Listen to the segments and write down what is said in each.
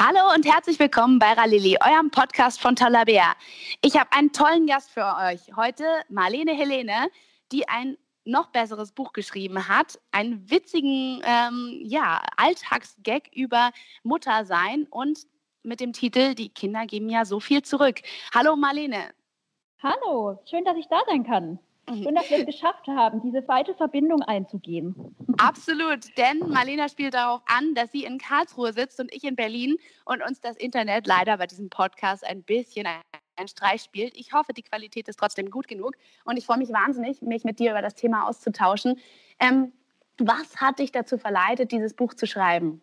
Hallo und herzlich willkommen bei Ralili, eurem Podcast von Talabea. Ich habe einen tollen Gast für euch. Heute Marlene Helene, die ein noch besseres Buch geschrieben hat, einen witzigen ähm, ja, Alltagsgag über Muttersein und mit dem Titel Die Kinder geben ja so viel zurück. Hallo Marlene. Hallo, schön, dass ich da sein kann. Mhm. Schön, dass wir es geschafft haben, diese weite Verbindung einzugehen. Absolut, denn Marlena spielt darauf an, dass sie in Karlsruhe sitzt und ich in Berlin und uns das Internet leider bei diesem Podcast ein bisschen ein Streich spielt. Ich hoffe, die Qualität ist trotzdem gut genug und ich freue mich wahnsinnig, mich mit dir über das Thema auszutauschen. Ähm, was hat dich dazu verleitet, dieses Buch zu schreiben?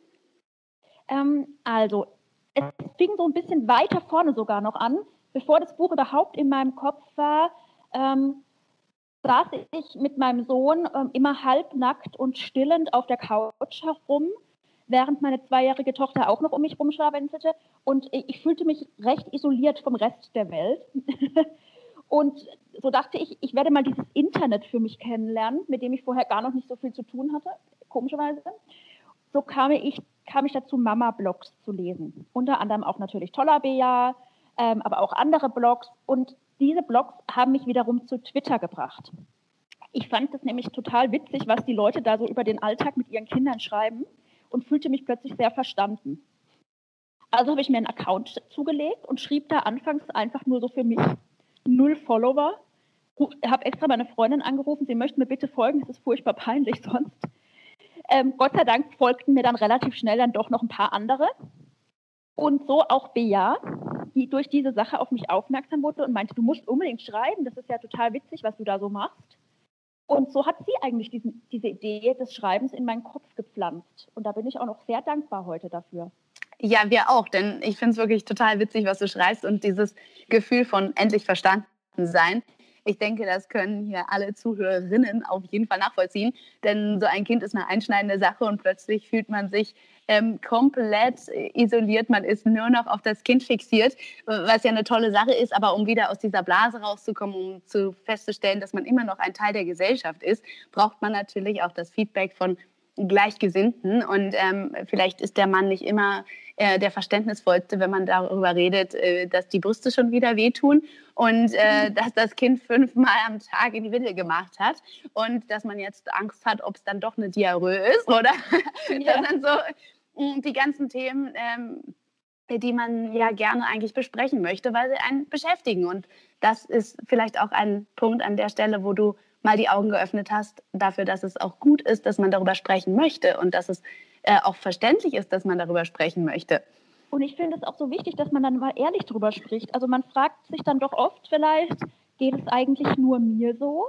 Ähm, also, es fing so ein bisschen weiter vorne sogar noch an. Bevor das Buch überhaupt in meinem Kopf war, ähm, saß ich mit meinem Sohn ähm, immer halbnackt und stillend auf der Couch herum, während meine zweijährige Tochter auch noch um mich rumschlawenzelte. Und ich fühlte mich recht isoliert vom Rest der Welt. und so dachte ich, ich werde mal dieses Internet für mich kennenlernen, mit dem ich vorher gar noch nicht so viel zu tun hatte, komischerweise. So kam ich, kam ich dazu, Mama-Blogs zu lesen. Unter anderem auch natürlich Tollabea, ähm, aber auch andere Blogs. Und diese Blogs haben mich wiederum zu Twitter gebracht. Ich fand es nämlich total witzig, was die Leute da so über den Alltag mit ihren Kindern schreiben und fühlte mich plötzlich sehr verstanden. Also habe ich mir einen Account zugelegt und schrieb da anfangs einfach nur so für mich null Follower. Habe extra meine Freundin angerufen, sie möchte mir bitte folgen, es ist furchtbar peinlich sonst. Ähm, Gott sei Dank folgten mir dann relativ schnell dann doch noch ein paar andere. Und so auch Bea, die durch diese Sache auf mich aufmerksam wurde und meinte, du musst unbedingt schreiben, das ist ja total witzig, was du da so machst. Und so hat sie eigentlich diesen, diese Idee des Schreibens in meinen Kopf gepflanzt. Und da bin ich auch noch sehr dankbar heute dafür. Ja, wir auch, denn ich finde es wirklich total witzig, was du schreibst und dieses Gefühl von endlich verstanden sein. Ich denke, das können hier alle Zuhörerinnen auf jeden Fall nachvollziehen, denn so ein Kind ist eine einschneidende Sache und plötzlich fühlt man sich ähm, komplett isoliert. Man ist nur noch auf das Kind fixiert, was ja eine tolle Sache ist. Aber um wieder aus dieser Blase rauszukommen, um zu festzustellen, dass man immer noch ein Teil der Gesellschaft ist, braucht man natürlich auch das Feedback von Gleichgesinnten. Und ähm, vielleicht ist der Mann nicht immer äh, der verständnisvollste, wenn man darüber redet, äh, dass die Brüste schon wieder wehtun und äh, dass das Kind fünfmal am Tag in die Windel gemacht hat und dass man jetzt Angst hat, ob es dann doch eine Diarrhoe ist, oder? Ja. das sind so mm, die ganzen Themen. Ähm, die man ja gerne eigentlich besprechen möchte, weil sie einen beschäftigen. Und das ist vielleicht auch ein Punkt an der Stelle, wo du mal die Augen geöffnet hast dafür, dass es auch gut ist, dass man darüber sprechen möchte und dass es äh, auch verständlich ist, dass man darüber sprechen möchte. Und ich finde es auch so wichtig, dass man dann mal ehrlich darüber spricht. Also man fragt sich dann doch oft vielleicht, geht es eigentlich nur mir so?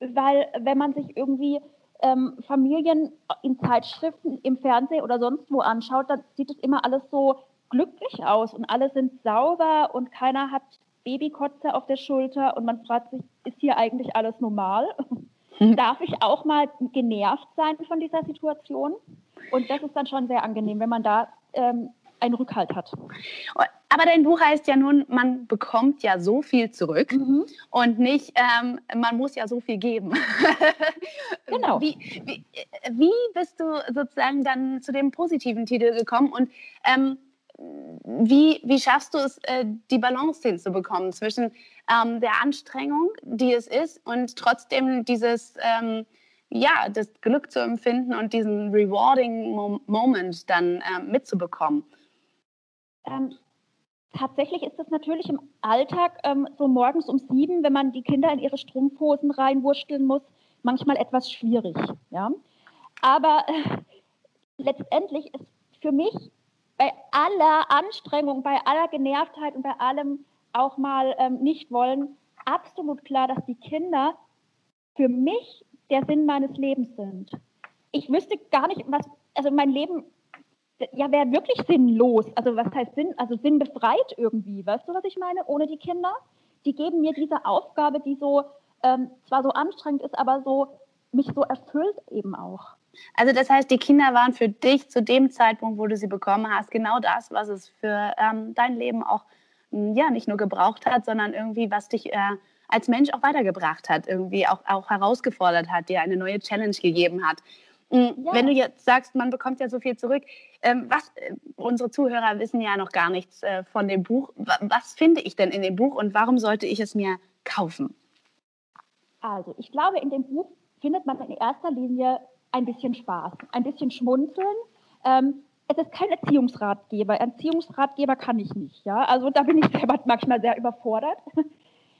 Weil wenn man sich irgendwie ähm, Familien in Zeitschriften, im Fernsehen oder sonst wo anschaut, dann sieht es immer alles so glücklich aus und alle sind sauber und keiner hat Babykotze auf der Schulter und man fragt sich, ist hier eigentlich alles normal? Darf ich auch mal genervt sein von dieser Situation? Und das ist dann schon sehr angenehm, wenn man da ähm, einen Rückhalt hat. Aber dein Buch heißt ja nun, man bekommt ja so viel zurück mhm. und nicht, ähm, man muss ja so viel geben. genau. Wie, wie, wie, bist du sozusagen dann zu dem positiven Titel gekommen und ähm, wie, wie schaffst du es, äh, die Balance hinzubekommen zwischen ähm, der Anstrengung, die es ist, und trotzdem dieses ähm, ja, das Glück zu empfinden und diesen rewarding Moment dann äh, mitzubekommen? Ähm, tatsächlich ist das natürlich im Alltag ähm, so morgens um sieben, wenn man die Kinder in ihre Strumpfhosen reinwursteln muss, manchmal etwas schwierig. Ja? Aber äh, letztendlich ist für mich bei aller Anstrengung, bei aller Genervtheit und bei allem auch mal ähm, nicht wollen, absolut klar, dass die Kinder für mich der Sinn meines Lebens sind. Ich wüsste gar nicht, was, also mein Leben ja, wäre wirklich sinnlos. Also was heißt Sinn? Also sinnbefreit irgendwie. Weißt du, was ich meine? Ohne die Kinder. Die geben mir diese Aufgabe, die so ähm, zwar so anstrengend ist, aber so mich so erfüllt eben auch. Also das heißt, die Kinder waren für dich zu dem Zeitpunkt, wo du sie bekommen hast, genau das, was es für ähm, dein Leben auch ja nicht nur gebraucht hat, sondern irgendwie was dich äh, als Mensch auch weitergebracht hat, irgendwie auch, auch herausgefordert hat, dir eine neue Challenge gegeben hat. Mhm. Ja. Wenn du jetzt sagst, man bekommt ja so viel zurück, ähm, was äh, unsere Zuhörer wissen ja noch gar nichts äh, von dem Buch. Was finde ich denn in dem Buch und warum sollte ich es mir kaufen? Also, ich glaube, in dem Buch findet man in erster Linie ein bisschen Spaß, ein bisschen Schmunzeln. Ähm, es ist kein Erziehungsratgeber. Erziehungsratgeber kann ich nicht. Ja? Also da bin ich selber manchmal sehr überfordert.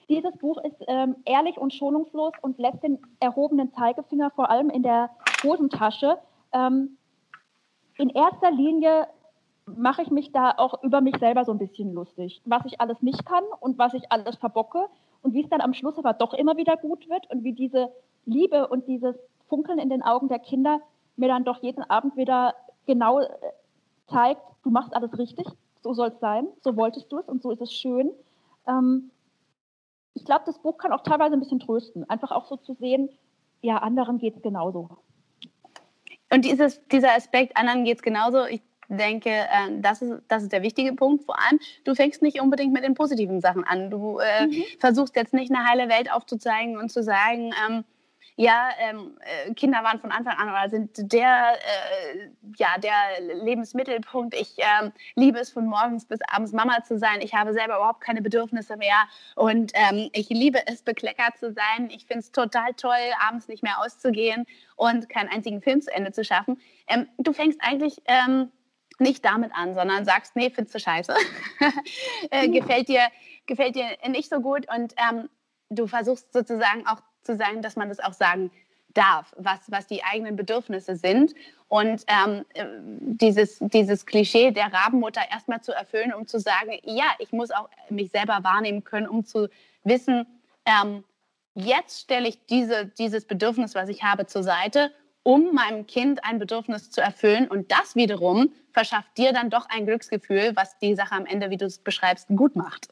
Dieses Buch ist ähm, ehrlich und schonungslos und lässt den erhobenen Zeigefinger vor allem in der Hosentasche. Ähm, in erster Linie mache ich mich da auch über mich selber so ein bisschen lustig, was ich alles nicht kann und was ich alles verbocke und wie es dann am Schluss aber doch immer wieder gut wird und wie diese Liebe und dieses Funkeln in den Augen der Kinder mir dann doch jeden Abend wieder genau äh, zeigt, du machst alles richtig, so soll es sein, so wolltest du es und so ist es schön. Ähm, ich glaube, das Buch kann auch teilweise ein bisschen trösten, einfach auch so zu sehen, ja, anderen geht es genauso. Und dieses, dieser Aspekt, anderen geht es genauso, ich denke, äh, das, ist, das ist der wichtige Punkt. Vor allem, du fängst nicht unbedingt mit den positiven Sachen an. Du äh, mhm. versuchst jetzt nicht eine heile Welt aufzuzeigen und zu sagen, ähm, ja, ähm, äh, Kinder waren von Anfang an oder sind der, äh, ja, der Lebensmittelpunkt. Ich ähm, liebe es, von morgens bis abends Mama zu sein. Ich habe selber überhaupt keine Bedürfnisse mehr und ähm, ich liebe es, bekleckert zu sein. Ich finde es total toll, abends nicht mehr auszugehen und keinen einzigen Film zu Ende zu schaffen. Ähm, du fängst eigentlich ähm, nicht damit an, sondern sagst, nee, findest du scheiße. äh, gefällt, dir, gefällt dir nicht so gut und ähm, du versuchst sozusagen auch zu sagen, dass man das auch sagen darf, was, was die eigenen Bedürfnisse sind. Und ähm, dieses, dieses Klischee der Rabenmutter erstmal zu erfüllen, um zu sagen, ja, ich muss auch mich selber wahrnehmen können, um zu wissen, ähm, jetzt stelle ich diese, dieses Bedürfnis, was ich habe, zur Seite, um meinem Kind ein Bedürfnis zu erfüllen. Und das wiederum verschafft dir dann doch ein Glücksgefühl, was die Sache am Ende, wie du es beschreibst, gut macht.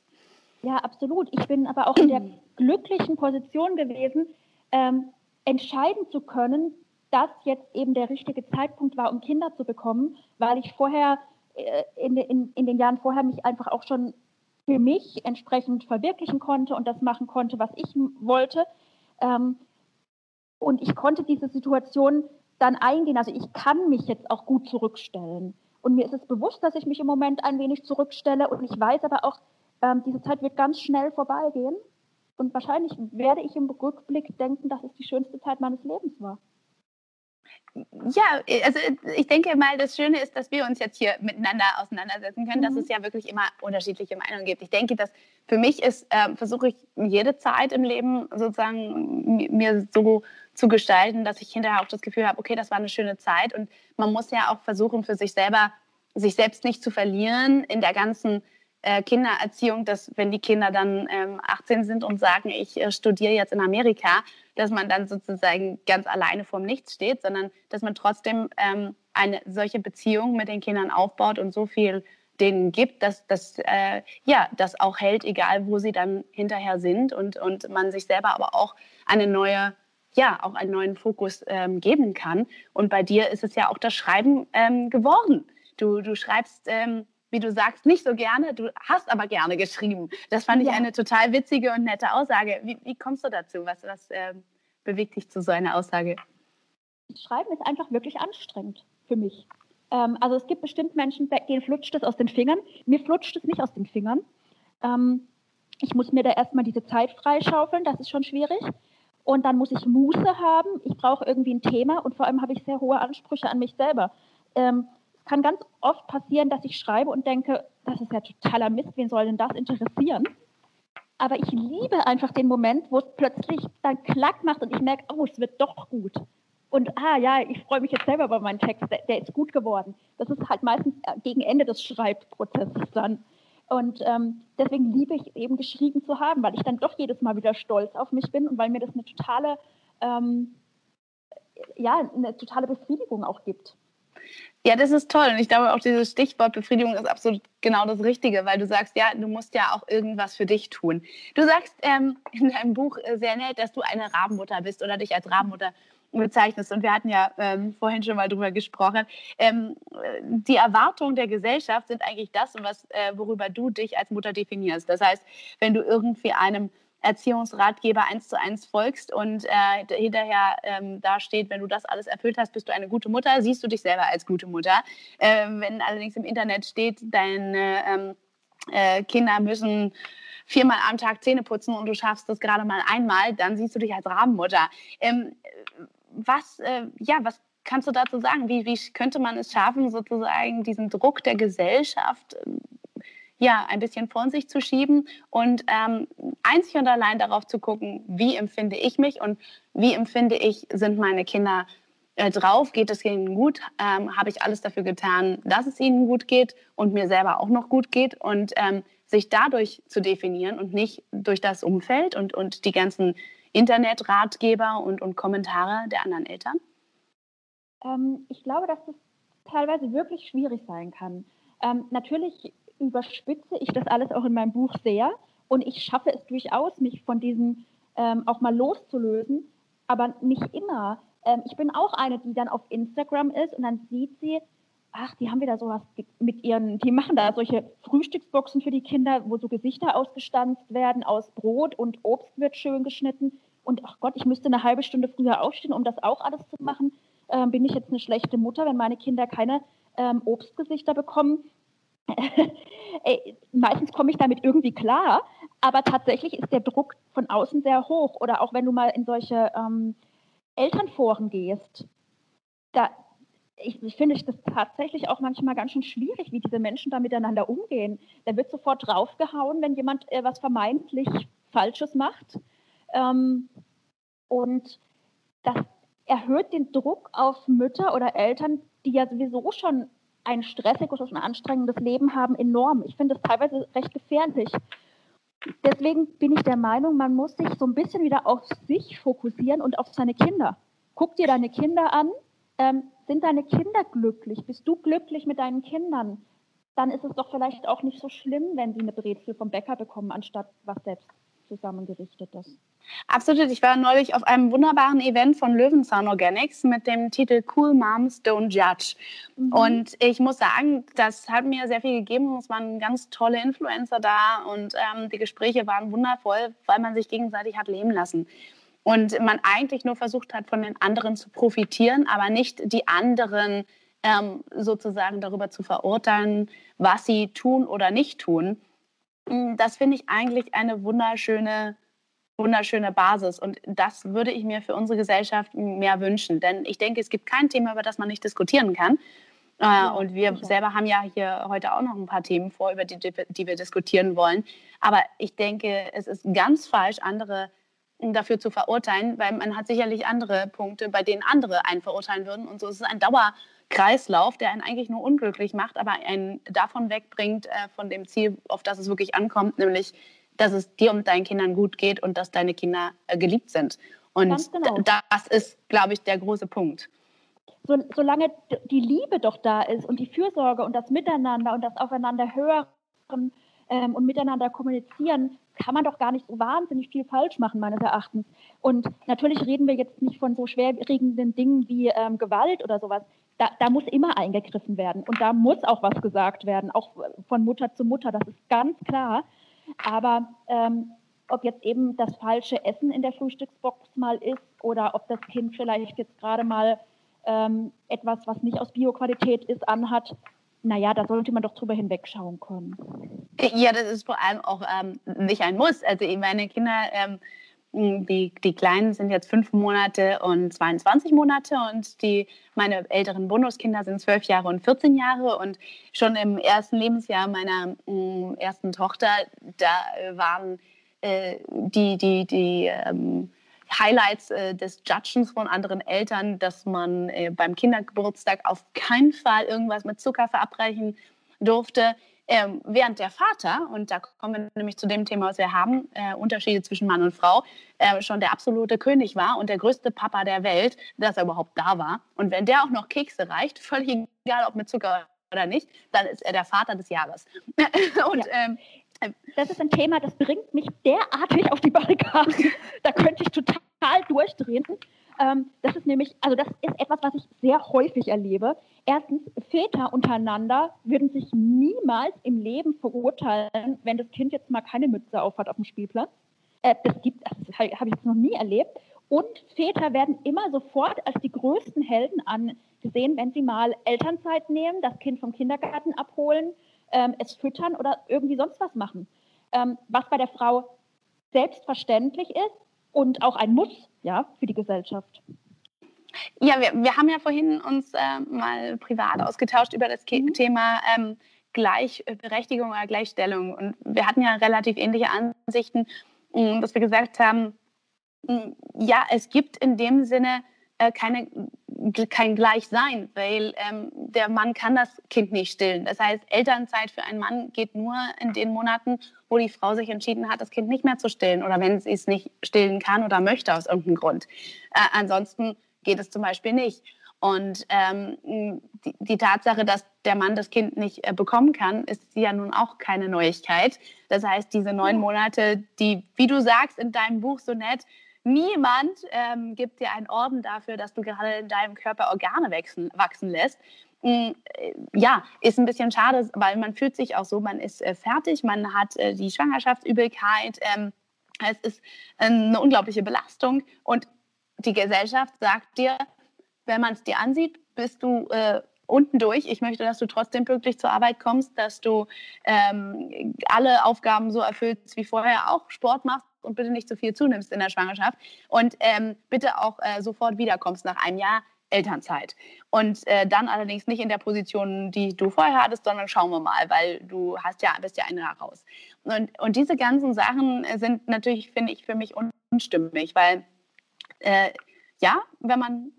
Ja, absolut. Ich bin aber auch in der glücklichen Position gewesen, ähm, entscheiden zu können, dass jetzt eben der richtige Zeitpunkt war, um Kinder zu bekommen, weil ich vorher äh, in, in, in den Jahren vorher mich einfach auch schon für mich entsprechend verwirklichen konnte und das machen konnte, was ich wollte. Ähm, und ich konnte diese Situation dann eingehen. Also ich kann mich jetzt auch gut zurückstellen. Und mir ist es bewusst, dass ich mich im Moment ein wenig zurückstelle. Und ich weiß aber auch, ähm, diese Zeit wird ganz schnell vorbeigehen. Und wahrscheinlich werde ich im Rückblick denken, dass es die schönste Zeit meines Lebens war. Ja, also ich denke mal, das Schöne ist, dass wir uns jetzt hier miteinander auseinandersetzen können, mhm. dass es ja wirklich immer unterschiedliche Meinungen gibt. Ich denke, dass für mich ist, äh, versuche ich jede Zeit im Leben sozusagen mir so zu gestalten, dass ich hinterher auch das Gefühl habe, okay, das war eine schöne Zeit. Und man muss ja auch versuchen, für sich selber, sich selbst nicht zu verlieren in der ganzen äh, Kindererziehung, dass wenn die Kinder dann ähm, 18 sind und sagen, ich äh, studiere jetzt in Amerika, dass man dann sozusagen ganz alleine vorm Nichts steht, sondern dass man trotzdem ähm, eine solche Beziehung mit den Kindern aufbaut und so viel denen gibt, dass das äh, ja das auch hält, egal wo sie dann hinterher sind und und man sich selber aber auch eine neue ja auch einen neuen Fokus ähm, geben kann. Und bei dir ist es ja auch das Schreiben ähm, geworden. Du du schreibst ähm, wie du sagst, nicht so gerne, du hast aber gerne geschrieben. Das fand ja. ich eine total witzige und nette Aussage. Wie, wie kommst du dazu? Was, was äh, bewegt dich zu so einer Aussage? Schreiben ist einfach wirklich anstrengend für mich. Ähm, also es gibt bestimmt Menschen, denen flutscht es aus den Fingern. Mir flutscht es nicht aus den Fingern. Ähm, ich muss mir da erstmal diese Zeit freischaufeln, das ist schon schwierig. Und dann muss ich Muße haben. Ich brauche irgendwie ein Thema und vor allem habe ich sehr hohe Ansprüche an mich selber. Ähm, kann ganz oft passieren, dass ich schreibe und denke, das ist ja totaler Mist, wen soll denn das interessieren? Aber ich liebe einfach den Moment, wo es plötzlich dann klack macht und ich merke, oh, es wird doch gut. Und ah ja, ich freue mich jetzt selber über meinen Text, der, der, ist gut geworden. Das ist halt meistens äh, gegen Ende des Schreibprozesses dann. Und ähm, deswegen liebe ich eben geschrieben zu haben, weil ich dann doch jedes Mal wieder stolz auf mich bin und weil mir das eine totale, ähm, ja, eine totale Befriedigung auch gibt. Ja, das ist toll. Und ich glaube auch dieses Stichwort Befriedigung ist absolut genau das Richtige, weil du sagst, ja, du musst ja auch irgendwas für dich tun. Du sagst ähm, in deinem Buch äh, sehr nett, dass du eine Rabenmutter bist oder dich als Rabenmutter bezeichnest. Und wir hatten ja ähm, vorhin schon mal drüber gesprochen. Ähm, die Erwartungen der Gesellschaft sind eigentlich das, was, äh, worüber du dich als Mutter definierst. Das heißt, wenn du irgendwie einem Erziehungsratgeber eins zu eins folgst und äh, hinterher ähm, da steht, wenn du das alles erfüllt hast, bist du eine gute Mutter, siehst du dich selber als gute Mutter. Äh, wenn allerdings im Internet steht, deine ähm, äh, Kinder müssen viermal am Tag Zähne putzen und du schaffst das gerade mal einmal, dann siehst du dich als Rabenmutter. Ähm, was, äh, ja, was kannst du dazu sagen? Wie, wie könnte man es schaffen, sozusagen diesen Druck der Gesellschaft ähm, ja, ein bisschen von sich zu schieben und ähm, einzig und allein darauf zu gucken, wie empfinde ich mich und wie empfinde ich, sind meine Kinder äh, drauf, geht es ihnen gut, ähm, habe ich alles dafür getan, dass es ihnen gut geht und mir selber auch noch gut geht und ähm, sich dadurch zu definieren und nicht durch das Umfeld und, und die ganzen Internetratgeber und, und Kommentare der anderen Eltern? Ähm, ich glaube, dass das teilweise wirklich schwierig sein kann. Ähm, natürlich überspitze ich das alles auch in meinem Buch sehr und ich schaffe es durchaus, mich von diesem ähm, auch mal loszulösen, aber nicht immer. Ähm, ich bin auch eine, die dann auf Instagram ist und dann sieht sie, ach, die haben wieder sowas mit ihren, die machen da solche Frühstücksboxen für die Kinder, wo so Gesichter ausgestanzt werden aus Brot und Obst wird schön geschnitten. Und ach Gott, ich müsste eine halbe Stunde früher aufstehen, um das auch alles zu machen. Ähm, bin ich jetzt eine schlechte Mutter, wenn meine Kinder keine ähm, Obstgesichter bekommen? Ey, meistens komme ich damit irgendwie klar, aber tatsächlich ist der Druck von außen sehr hoch. Oder auch wenn du mal in solche ähm, Elternforen gehst, da ich, ich finde das tatsächlich auch manchmal ganz schön schwierig, wie diese Menschen da miteinander umgehen. Da wird sofort draufgehauen, wenn jemand äh, was vermeintlich Falsches macht. Ähm, und das erhöht den Druck auf Mütter oder Eltern, die ja sowieso schon ein stressiges und anstrengendes Leben haben, enorm. Ich finde das teilweise recht gefährlich. Deswegen bin ich der Meinung, man muss sich so ein bisschen wieder auf sich fokussieren und auf seine Kinder. Guck dir deine Kinder an. Ähm, sind deine Kinder glücklich? Bist du glücklich mit deinen Kindern? Dann ist es doch vielleicht auch nicht so schlimm, wenn sie eine Brezel vom Bäcker bekommen, anstatt was selbst zusammengerichtetes. Absolut. Ich war neulich auf einem wunderbaren Event von Löwenzahn Organics mit dem Titel Cool Moms Don't Judge. Mhm. Und ich muss sagen, das hat mir sehr viel gegeben. Es waren ganz tolle Influencer da und ähm, die Gespräche waren wundervoll, weil man sich gegenseitig hat leben lassen. Und man eigentlich nur versucht hat, von den anderen zu profitieren, aber nicht die anderen ähm, sozusagen darüber zu verurteilen, was sie tun oder nicht tun. Hm, das finde ich eigentlich eine wunderschöne, wunderschöne Basis. Und das würde ich mir für unsere Gesellschaft mehr wünschen. Denn ich denke, es gibt kein Thema, über das man nicht diskutieren kann. Äh, ja, und wir sicher. selber haben ja hier heute auch noch ein paar Themen vor, über die, die wir diskutieren wollen. Aber ich denke, es ist ganz falsch, andere dafür zu verurteilen, weil man hat sicherlich andere Punkte, bei denen andere einen verurteilen würden. Und so ist es ein Dauer, Kreislauf, der einen eigentlich nur unglücklich macht, aber einen davon wegbringt, äh, von dem Ziel, auf das es wirklich ankommt, nämlich, dass es dir und deinen Kindern gut geht und dass deine Kinder äh, geliebt sind. Und genau. das ist, glaube ich, der große Punkt. So, solange die Liebe doch da ist und die Fürsorge und das Miteinander und das Aufeinander hören ähm, und miteinander kommunizieren, kann man doch gar nicht so wahnsinnig viel falsch machen, meines Erachtens. Und natürlich reden wir jetzt nicht von so schwerwiegenden Dingen wie ähm, Gewalt oder sowas da, da, muss immer eingegriffen werden und da muss auch was gesagt werden, auch von Mutter zu Mutter, das ist ganz klar. Aber ähm, ob jetzt eben das falsche Essen in der Frühstücksbox mal ist oder ob das Kind vielleicht jetzt gerade mal ähm, etwas, was nicht aus Bioqualität ist, anhat, naja, da sollte man doch drüber hinwegschauen können. Ja, das ist vor allem auch ähm, nicht ein Muss. Also meine Kinder ähm, die, die Kleinen sind jetzt fünf Monate und 22 Monate und die, meine älteren Bonuskinder sind zwölf Jahre und 14 Jahre und schon im ersten Lebensjahr meiner äh, ersten Tochter, da waren äh, die, die, die ähm, Highlights äh, des Judgens von anderen Eltern, dass man äh, beim Kindergeburtstag auf keinen Fall irgendwas mit Zucker verabreichen durfte. Ähm, während der Vater, und da kommen wir nämlich zu dem Thema, was wir haben, äh, Unterschiede zwischen Mann und Frau, äh, schon der absolute König war und der größte Papa der Welt, dass er überhaupt da war. Und wenn der auch noch Kekse reicht, völlig egal, ob mit Zucker oder nicht, dann ist er der Vater des Jahres. und, ja. ähm, das ist ein Thema, das bringt mich derartig auf die Barrikaden. Da könnte ich total durchdrehen. Ähm, das ist nämlich, also das ist etwas, was ich sehr häufig erlebe. Erstens, Väter untereinander würden sich niemals im Leben verurteilen, wenn das Kind jetzt mal keine Mütze aufhat auf dem Spielplatz. Äh, das gibt, das habe ich jetzt noch nie erlebt. Und Väter werden immer sofort als die größten Helden angesehen, wenn sie mal Elternzeit nehmen, das Kind vom Kindergarten abholen, ähm, es füttern oder irgendwie sonst was machen. Ähm, was bei der Frau selbstverständlich ist und auch ein Muss ja, für die Gesellschaft. Ja, wir, wir haben ja vorhin uns äh, mal privat ausgetauscht über das mhm. Thema ähm, Gleichberechtigung oder Gleichstellung. Und wir hatten ja relativ ähnliche Ansichten, mm, dass wir gesagt haben, mm, ja, es gibt in dem Sinne äh, keine, kein Gleichsein, weil ähm, der Mann kann das Kind nicht stillen. Das heißt, Elternzeit für einen Mann geht nur in den Monaten, wo die Frau sich entschieden hat, das Kind nicht mehr zu stillen oder wenn sie es nicht stillen kann oder möchte aus irgendeinem Grund. Äh, ansonsten geht es zum Beispiel nicht. Und ähm, die, die, Tatsache, dass der Mann das Kind nicht äh, bekommen kann, ist ja nun auch keine Neuigkeit. Das heißt, diese neun Monate, die, wie du sagst in deinem Buch so nett, niemand ähm, gibt dir einen Orden dafür, dass du gerade in deinem Körper Organe wachsen, wachsen lässt. Mm, äh, ja, ist ein bisschen schade, weil man fühlt sich auch so, man ist äh, fertig, man hat äh, die Schwangerschaftsübelkeit, ähm, es ist eine unglaubliche Belastung und die Gesellschaft sagt dir, wenn man es dir ansieht, bist du äh, unten durch. Ich möchte, dass du trotzdem pünktlich zur Arbeit kommst, dass du ähm, alle Aufgaben so erfüllst wie vorher auch, Sport machst und bitte nicht zu viel zunimmst in der Schwangerschaft und ähm, bitte auch äh, sofort wiederkommst nach einem Jahr Elternzeit. Und äh, dann allerdings nicht in der Position, die du vorher hattest, sondern schauen wir mal, weil du hast ja, bist ja ein Jahr raus. Und, und diese ganzen Sachen sind natürlich, finde ich, für mich unstimmig, weil äh, ja, wenn man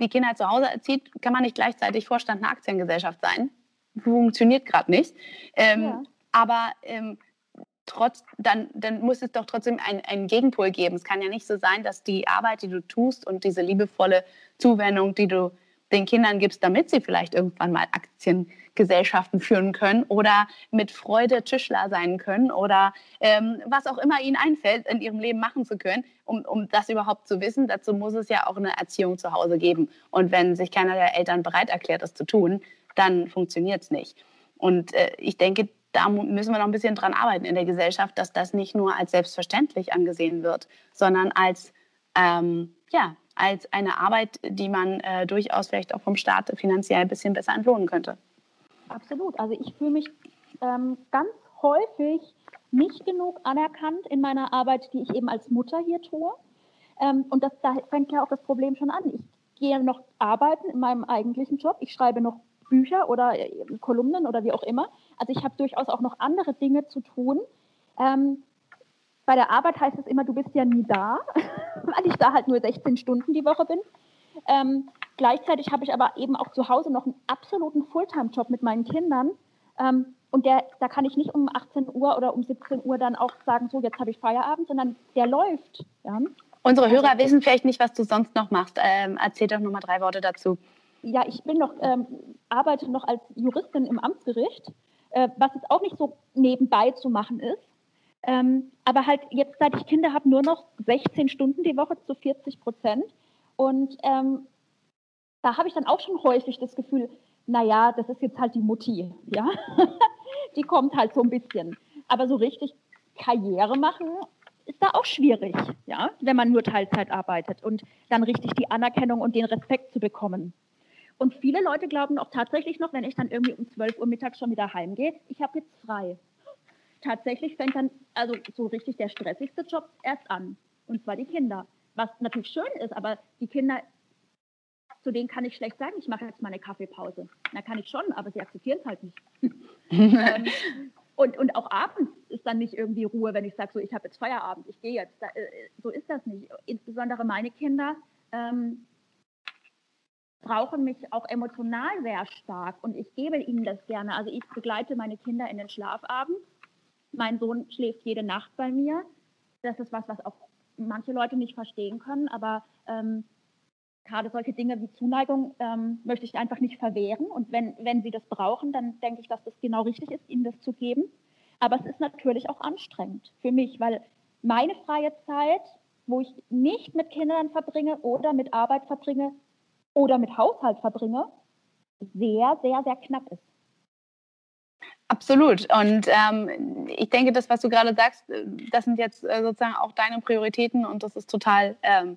die Kinder zu Hause erzieht, kann man nicht gleichzeitig Vorstand einer Aktiengesellschaft sein. Funktioniert gerade nicht. Ähm, ja. Aber ähm, trotz, dann, dann muss es doch trotzdem einen, Gegenpol geben. Es kann ja nicht so sein, dass die Arbeit, die du tust und diese liebevolle Zuwendung, die du den Kindern gibst, damit sie vielleicht irgendwann mal Aktiengesellschaften führen können oder mit Freude Tischler sein können oder ähm, was auch immer ihnen einfällt, in ihrem Leben machen zu können, um, um das überhaupt zu wissen. Dazu muss es ja auch eine Erziehung zu Hause geben. Und wenn sich keiner der Eltern bereit erklärt, das zu tun, dann funktioniert es nicht. Und äh, ich denke, da müssen wir noch ein bisschen dran arbeiten in der Gesellschaft, dass das nicht nur als selbstverständlich angesehen wird, sondern als ähm, ja, als eine Arbeit, die man äh, durchaus vielleicht auch vom Staat finanziell ein bisschen besser entlohnen könnte. Absolut. Also ich fühle mich ähm, ganz häufig nicht genug anerkannt in meiner Arbeit, die ich eben als Mutter hier tue. Ähm, und das, da fängt ja auch das Problem schon an. Ich gehe noch arbeiten in meinem eigentlichen Job. Ich schreibe noch Bücher oder äh, Kolumnen oder wie auch immer. Also ich habe durchaus auch noch andere Dinge zu tun. Ähm, bei der Arbeit heißt es immer, du bist ja nie da, weil ich da halt nur 16 Stunden die Woche bin. Ähm, gleichzeitig habe ich aber eben auch zu Hause noch einen absoluten Fulltime-Job mit meinen Kindern. Ähm, und der, da kann ich nicht um 18 Uhr oder um 17 Uhr dann auch sagen, so, jetzt habe ich Feierabend, sondern der läuft. Ja. Unsere Hörer wissen vielleicht nicht, was du sonst noch machst. Ähm, erzähl doch noch mal drei Worte dazu. Ja, ich bin noch, ähm, arbeite noch als Juristin im Amtsgericht, äh, was jetzt auch nicht so nebenbei zu machen ist. Ähm, aber halt jetzt, seit ich Kinder habe, nur noch 16 Stunden die Woche zu 40 Prozent. Und ähm, da habe ich dann auch schon häufig das Gefühl, naja, das ist jetzt halt die Mutti, ja. die kommt halt so ein bisschen. Aber so richtig Karriere machen ist da auch schwierig, ja, wenn man nur Teilzeit arbeitet und dann richtig die Anerkennung und den Respekt zu bekommen. Und viele Leute glauben auch tatsächlich noch, wenn ich dann irgendwie um 12 Uhr mittags schon wieder heimgehe, ich habe jetzt frei tatsächlich fängt dann also so richtig der stressigste Job erst an. Und zwar die Kinder. Was natürlich schön ist, aber die Kinder, zu denen kann ich schlecht sagen, ich mache jetzt mal eine Kaffeepause. Na, kann ich schon, aber sie akzeptieren es halt nicht. ähm, und, und auch abends ist dann nicht irgendwie Ruhe, wenn ich sage, so, ich habe jetzt Feierabend, ich gehe jetzt. Da, äh, so ist das nicht. Insbesondere meine Kinder ähm, brauchen mich auch emotional sehr stark und ich gebe ihnen das gerne. Also ich begleite meine Kinder in den Schlafabend mein Sohn schläft jede Nacht bei mir. Das ist was, was auch manche Leute nicht verstehen können, aber ähm, gerade solche Dinge wie Zuneigung ähm, möchte ich einfach nicht verwehren. Und wenn, wenn sie das brauchen, dann denke ich, dass das genau richtig ist, ihnen das zu geben. Aber es ist natürlich auch anstrengend für mich, weil meine freie Zeit, wo ich nicht mit Kindern verbringe oder mit Arbeit verbringe oder mit Haushalt verbringe, sehr, sehr, sehr knapp ist. Absolut. Und ähm, ich denke, das, was du gerade sagst, äh, das sind jetzt äh, sozusagen auch deine Prioritäten und das ist total ähm,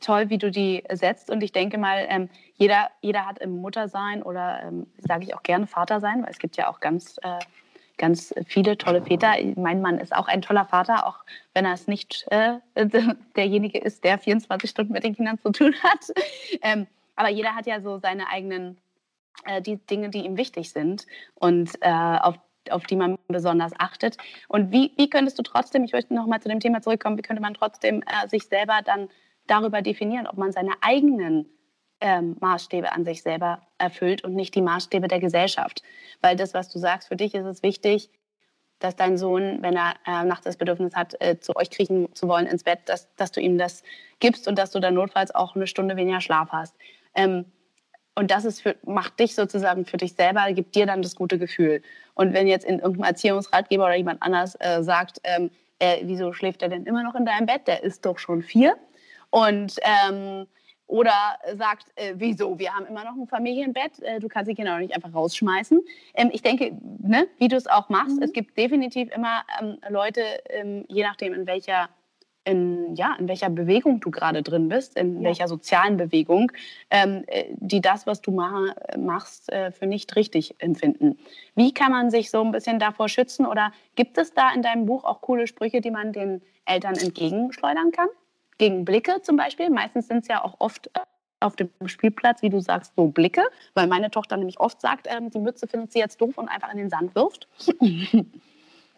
toll, wie du die setzt. Und ich denke mal, ähm, jeder, jeder hat im Muttersein oder ähm, sage ich auch gerne Vater sein, weil es gibt ja auch ganz, äh, ganz viele tolle Väter. Mein Mann ist auch ein toller Vater, auch wenn er es nicht äh, derjenige ist, der 24 Stunden mit den Kindern zu tun hat. Ähm, aber jeder hat ja so seine eigenen äh, die Dinge, die ihm wichtig sind und äh, auf, auf die man besonders achtet. Und wie, wie könntest du trotzdem, ich möchte nochmal zu dem Thema zurückkommen, wie könnte man trotzdem äh, sich selber dann darüber definieren, ob man seine eigenen ähm, Maßstäbe an sich selber erfüllt und nicht die Maßstäbe der Gesellschaft. Weil das, was du sagst, für dich ist es wichtig, dass dein Sohn, wenn er äh, nachts das Bedürfnis hat, äh, zu euch kriechen zu wollen ins Bett, dass, dass du ihm das gibst und dass du dann notfalls auch eine Stunde weniger Schlaf hast. Ähm, und das ist für, macht dich sozusagen für dich selber, gibt dir dann das gute Gefühl. Und wenn jetzt in irgendeinem Erziehungsratgeber oder jemand anders äh, sagt, ähm, äh, wieso schläft er denn immer noch in deinem Bett? Der ist doch schon vier. Und ähm, oder sagt, äh, wieso, wir haben immer noch ein Familienbett, äh, du kannst die Kinder doch nicht einfach rausschmeißen. Ähm, ich denke, ne, wie du es auch machst, mhm. es gibt definitiv immer ähm, Leute, ähm, je nachdem in welcher in, ja, in welcher Bewegung du gerade drin bist, in ja. welcher sozialen Bewegung, ähm, äh, die das, was du ma machst, äh, für nicht richtig empfinden. Wie kann man sich so ein bisschen davor schützen oder gibt es da in deinem Buch auch coole Sprüche, die man den Eltern entgegenschleudern kann? Gegen Blicke zum Beispiel. Meistens sind es ja auch oft äh, auf dem Spielplatz, wie du sagst, so Blicke, weil meine Tochter nämlich oft sagt, ähm, die Mütze findet sie jetzt doof und einfach in den Sand wirft.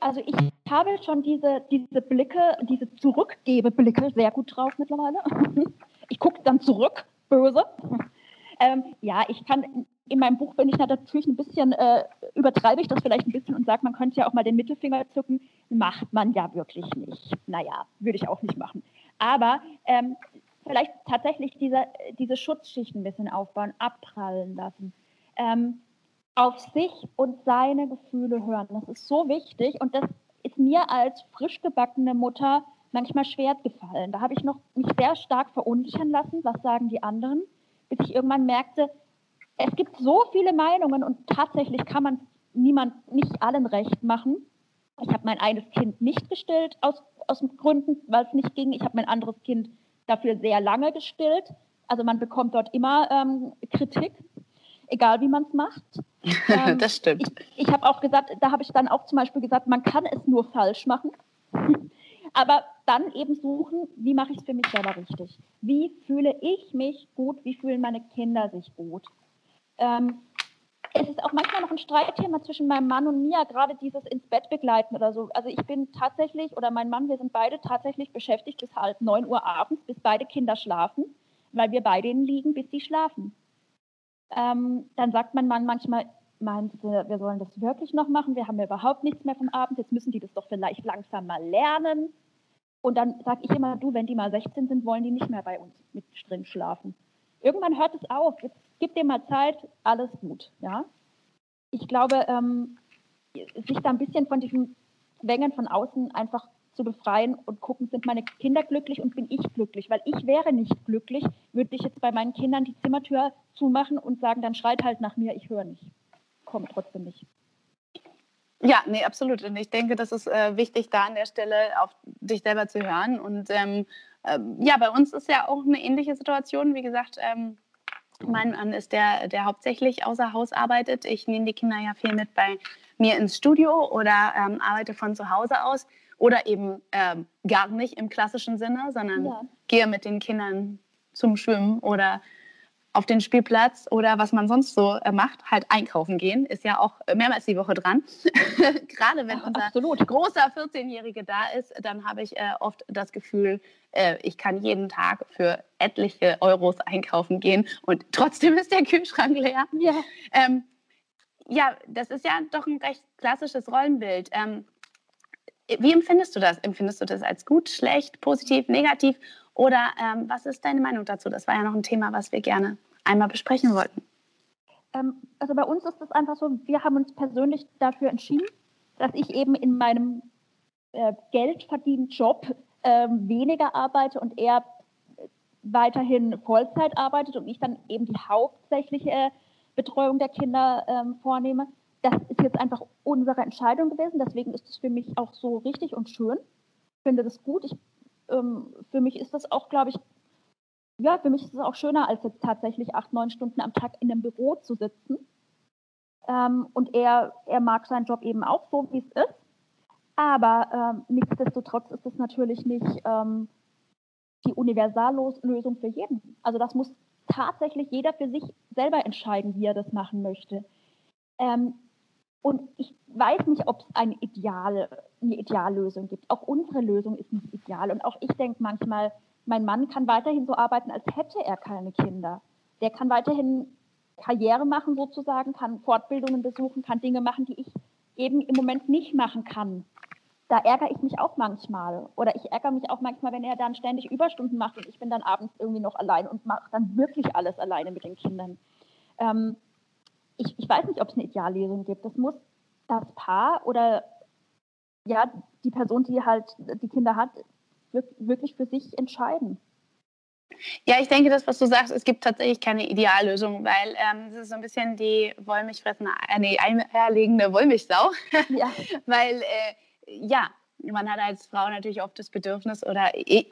Also ich habe schon diese, diese Blicke, diese Zurückgebeblicke sehr gut drauf mittlerweile. Ich gucke dann zurück, böse. Ähm, ja, ich kann, in meinem Buch bin ich natürlich ein bisschen, äh, übertreibe ich das vielleicht ein bisschen und sage, man könnte ja auch mal den Mittelfinger zucken. Macht man ja wirklich nicht. Naja, würde ich auch nicht machen. Aber ähm, vielleicht tatsächlich diese, diese Schutzschicht ein bisschen aufbauen, abprallen lassen. Ähm, auf sich und seine Gefühle hören. Das ist so wichtig und das ist mir als frisch gebackene Mutter manchmal schwer gefallen. Da habe ich noch mich sehr stark verunsichern lassen, was sagen die anderen, bis ich irgendwann merkte, es gibt so viele Meinungen und tatsächlich kann man niemand, nicht allen recht machen. Ich habe mein eines Kind nicht gestillt aus, aus Gründen, weil es nicht ging. Ich habe mein anderes Kind dafür sehr lange gestillt. Also man bekommt dort immer ähm, Kritik egal wie man es macht. Ähm, das stimmt. Ich, ich habe auch gesagt, da habe ich dann auch zum Beispiel gesagt, man kann es nur falsch machen. Aber dann eben suchen, wie mache ich es für mich selber richtig? Wie fühle ich mich gut? Wie fühlen meine Kinder sich gut? Ähm, es ist auch manchmal noch ein Streitthema zwischen meinem Mann und mir, gerade dieses ins Bett begleiten oder so. Also ich bin tatsächlich, oder mein Mann, wir sind beide tatsächlich beschäftigt bis halb neun Uhr abends, bis beide Kinder schlafen, weil wir bei denen liegen, bis sie schlafen ähm, dann sagt mein Mann manchmal, meinst du, wir sollen das wirklich noch machen? Wir haben ja überhaupt nichts mehr vom Abend, jetzt müssen die das doch vielleicht langsam mal lernen. Und dann sage ich immer, du, wenn die mal 16 sind, wollen die nicht mehr bei uns mit drin schlafen. Irgendwann hört es auf, jetzt gib dir mal Zeit, alles gut. Ja? Ich glaube, ähm, sich da ein bisschen von diesen Zwängen von außen einfach zu befreien und gucken, sind meine Kinder glücklich und bin ich glücklich? Weil ich wäre nicht glücklich, würde ich jetzt bei meinen Kindern die Zimmertür zumachen und sagen, dann schreit halt nach mir, ich höre nicht. Kommt trotzdem nicht. Ja, nee, absolut. Und ich denke, das ist äh, wichtig, da an der Stelle auf dich selber zu hören. Und ähm, äh, ja, bei uns ist ja auch eine ähnliche Situation. Wie gesagt, ähm, mein Mann ist der, der hauptsächlich außer Haus arbeitet. Ich nehme die Kinder ja viel mit bei mir ins Studio oder ähm, arbeite von zu Hause aus oder eben ähm, gar nicht im klassischen Sinne, sondern ja. gehe mit den Kindern zum Schwimmen oder auf den Spielplatz oder was man sonst so äh, macht, halt einkaufen gehen, ist ja auch mehrmals die Woche dran. Gerade wenn unser Absolut. großer 14-Jährige da ist, dann habe ich äh, oft das Gefühl, äh, ich kann jeden Tag für etliche Euros einkaufen gehen und trotzdem ist der Kühlschrank leer. Ja, ähm, ja das ist ja doch ein recht klassisches Rollenbild. Ähm, wie empfindest du das? Empfindest du das als gut, schlecht, positiv, negativ? Oder ähm, was ist deine Meinung dazu? Das war ja noch ein Thema, was wir gerne einmal besprechen wollten. Ähm, also bei uns ist es einfach so, wir haben uns persönlich dafür entschieden, dass ich eben in meinem äh, geldverdienenden Job äh, weniger arbeite und er weiterhin Vollzeit arbeitet und ich dann eben die hauptsächliche Betreuung der Kinder ähm, vornehme das ist jetzt einfach unsere Entscheidung gewesen. Deswegen ist es für mich auch so richtig und schön. Ich finde das gut. Ich, ähm, für mich ist das auch, glaube ich, ja, für mich ist es auch schöner, als jetzt tatsächlich acht, neun Stunden am Tag in einem Büro zu sitzen. Ähm, und er, er mag seinen Job eben auch so, wie es ist. Aber ähm, nichtsdestotrotz ist es natürlich nicht ähm, die Universallösung für jeden. Also das muss tatsächlich jeder für sich selber entscheiden, wie er das machen möchte. Ähm, und ich weiß nicht, ob es eine, Ideal, eine Ideallösung gibt. Auch unsere Lösung ist nicht ideal. Und auch ich denke manchmal, mein Mann kann weiterhin so arbeiten, als hätte er keine Kinder. Der kann weiterhin Karriere machen sozusagen, kann Fortbildungen besuchen, kann Dinge machen, die ich eben im Moment nicht machen kann. Da ärgere ich mich auch manchmal. Oder ich ärgere mich auch manchmal, wenn er dann ständig Überstunden macht und ich bin dann abends irgendwie noch allein und mache dann wirklich alles alleine mit den Kindern. Ähm, ich, ich weiß nicht, ob es eine Ideallösung gibt. Das muss das Paar oder ja, die Person, die halt die Kinder hat, wirklich für sich entscheiden. Ja, ich denke, das, was du sagst, es gibt tatsächlich keine Ideallösung, weil ähm, es ist so ein bisschen die Wollmilchfressende, äh, nee, eierlegende Wollmilchsau. Ja. weil, äh, ja, man hat als Frau natürlich oft das Bedürfnis oder, ich,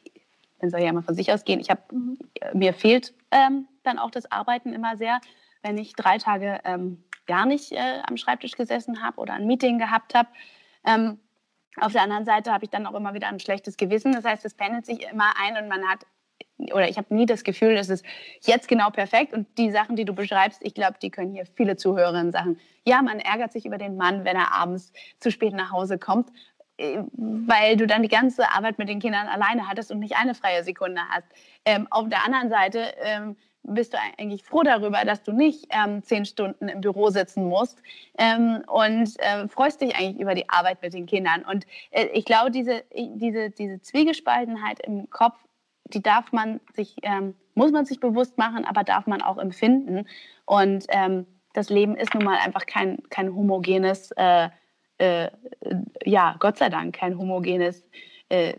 man soll ja mal von sich ausgehen, ich habe, mhm. mir fehlt ähm, dann auch das Arbeiten immer sehr, wenn ich drei Tage ähm, gar nicht äh, am Schreibtisch gesessen habe oder ein Meeting gehabt habe. Ähm, auf der anderen Seite habe ich dann auch immer wieder ein schlechtes Gewissen. Das heißt, es pendelt sich immer ein und man hat, oder ich habe nie das Gefühl, dass es jetzt genau perfekt und die Sachen, die du beschreibst, ich glaube, die können hier viele Zuhörerinnen sagen. Ja, man ärgert sich über den Mann, wenn er abends zu spät nach Hause kommt, äh, weil du dann die ganze Arbeit mit den Kindern alleine hattest und nicht eine freie Sekunde hast. Ähm, auf der anderen Seite ähm, bist du eigentlich froh darüber, dass du nicht ähm, zehn Stunden im Büro sitzen musst ähm, und äh, freust dich eigentlich über die Arbeit mit den Kindern. Und äh, ich glaube, diese, diese, diese Zwiegespaltenheit im Kopf, die darf man sich, ähm, muss man sich bewusst machen, aber darf man auch empfinden. Und ähm, das Leben ist nun mal einfach kein, kein homogenes, äh, äh ja, Gott sei Dank, kein homogenes äh,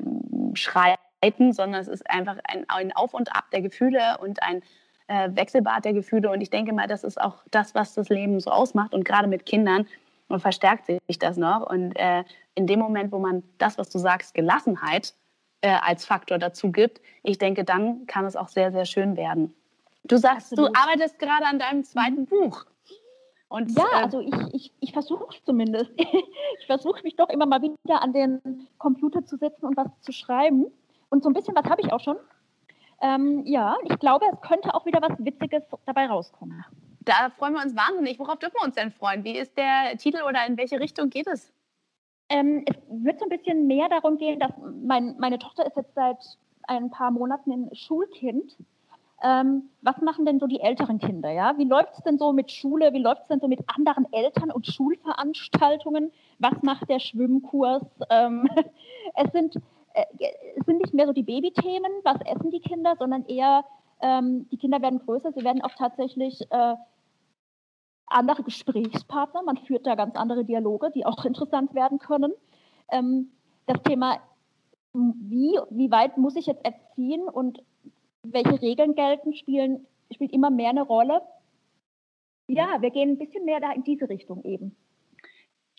Schreiten, sondern es ist einfach ein, ein Auf und Ab der Gefühle und ein äh, Wechselbad der Gefühle. Und ich denke mal, das ist auch das, was das Leben so ausmacht. Und gerade mit Kindern und verstärkt sich das noch. Und äh, in dem Moment, wo man das, was du sagst, Gelassenheit äh, als Faktor dazu gibt, ich denke, dann kann es auch sehr, sehr schön werden. Du sagst, Absolut. du arbeitest gerade an deinem zweiten Buch. Und, ja, äh, also ich, ich, ich versuche es zumindest. ich versuche mich doch immer mal wieder an den Computer zu setzen und was zu schreiben. Und so ein bisschen was habe ich auch schon. Ähm, ja, ich glaube, es könnte auch wieder was Witziges dabei rauskommen. Da freuen wir uns wahnsinnig. Worauf dürfen wir uns denn freuen? Wie ist der Titel oder in welche Richtung geht es? Ähm, es wird so ein bisschen mehr darum gehen, dass mein, meine Tochter ist jetzt seit ein paar Monaten ein Schulkind. Ähm, was machen denn so die älteren Kinder? Ja? Wie läuft es denn so mit Schule? Wie läuft es denn so mit anderen Eltern und Schulveranstaltungen? Was macht der Schwimmkurs? Ähm, es sind es sind nicht mehr so die Babythemen, was essen die Kinder, sondern eher, ähm, die Kinder werden größer, sie werden auch tatsächlich äh, andere Gesprächspartner, man führt da ganz andere Dialoge, die auch interessant werden können. Ähm, das Thema, wie, wie weit muss ich jetzt erziehen und welche Regeln gelten, spielen, spielt immer mehr eine Rolle. Ja, wir gehen ein bisschen mehr da in diese Richtung eben.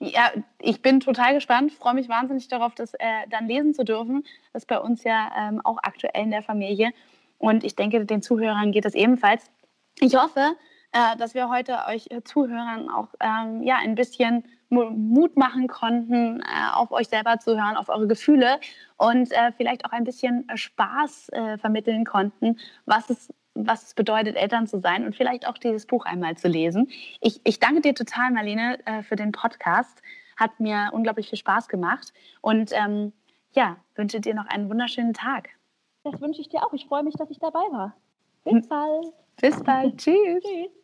Ja, ich bin total gespannt, freue mich wahnsinnig darauf, das äh, dann lesen zu dürfen. Das ist bei uns ja ähm, auch aktuell in der Familie. Und ich denke, den Zuhörern geht es ebenfalls. Ich hoffe, äh, dass wir heute euch Zuhörern auch ähm, ja, ein bisschen Mut machen konnten, äh, auf euch selber zu hören, auf eure Gefühle und äh, vielleicht auch ein bisschen Spaß äh, vermitteln konnten, was es was es bedeutet, Eltern zu sein und vielleicht auch dieses Buch einmal zu lesen. Ich, ich danke dir total, Marlene, äh, für den Podcast. Hat mir unglaublich viel Spaß gemacht und ähm, ja, wünsche dir noch einen wunderschönen Tag. Das wünsche ich dir auch. Ich freue mich, dass ich dabei war. Bis hm. bald. Bis bald. Tschüss. Tschüss.